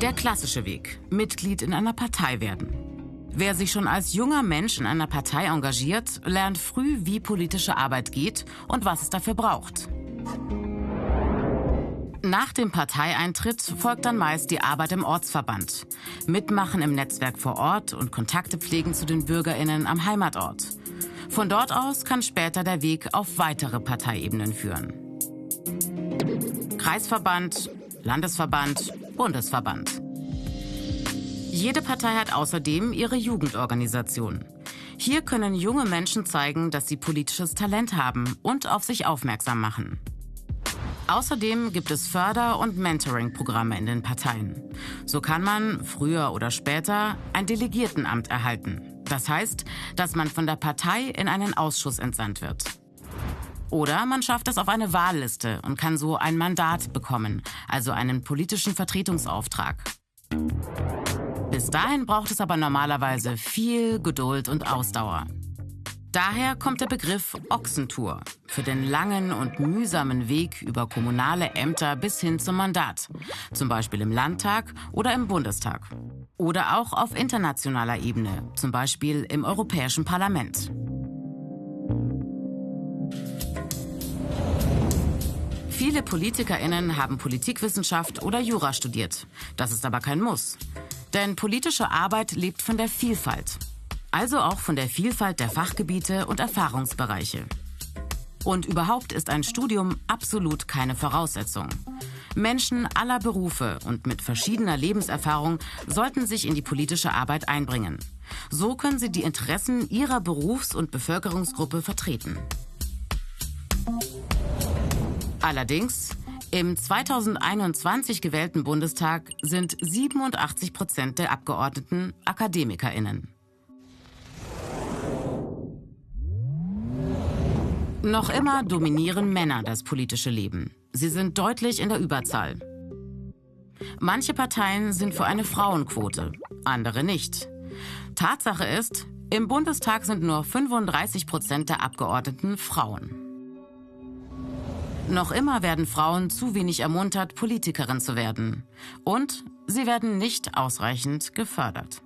Der klassische Weg. Mitglied in einer Partei werden. Wer sich schon als junger Mensch in einer Partei engagiert, lernt früh, wie politische Arbeit geht und was es dafür braucht. Nach dem Parteieintritt folgt dann meist die Arbeit im Ortsverband. Mitmachen im Netzwerk vor Ort und Kontakte pflegen zu den BürgerInnen am Heimatort. Von dort aus kann später der Weg auf weitere Parteiebenen führen. Kreisverband, Landesverband, Bundesverband. Jede Partei hat außerdem ihre Jugendorganisation. Hier können junge Menschen zeigen, dass sie politisches Talent haben und auf sich aufmerksam machen. Außerdem gibt es Förder- und Mentoring-Programme in den Parteien. So kann man früher oder später ein Delegiertenamt erhalten. Das heißt, dass man von der Partei in einen Ausschuss entsandt wird. Oder man schafft es auf eine Wahlliste und kann so ein Mandat bekommen, also einen politischen Vertretungsauftrag. Bis dahin braucht es aber normalerweise viel Geduld und Ausdauer. Daher kommt der Begriff Ochsentour für den langen und mühsamen Weg über kommunale Ämter bis hin zum Mandat, zum Beispiel im Landtag oder im Bundestag. Oder auch auf internationaler Ebene, zum Beispiel im Europäischen Parlament. Viele PolitikerInnen haben Politikwissenschaft oder Jura studiert. Das ist aber kein Muss. Denn politische Arbeit lebt von der Vielfalt also auch von der Vielfalt der Fachgebiete und Erfahrungsbereiche. Und überhaupt ist ein Studium absolut keine Voraussetzung. Menschen aller Berufe und mit verschiedener Lebenserfahrung sollten sich in die politische Arbeit einbringen. So können sie die Interessen ihrer Berufs- und Bevölkerungsgruppe vertreten. Allerdings, im 2021 gewählten Bundestag sind 87 Prozent der Abgeordneten AkademikerInnen. Noch immer dominieren Männer das politische Leben. Sie sind deutlich in der Überzahl. Manche Parteien sind für eine Frauenquote, andere nicht. Tatsache ist, im Bundestag sind nur 35 Prozent der Abgeordneten Frauen. Noch immer werden Frauen zu wenig ermuntert, Politikerin zu werden. Und sie werden nicht ausreichend gefördert.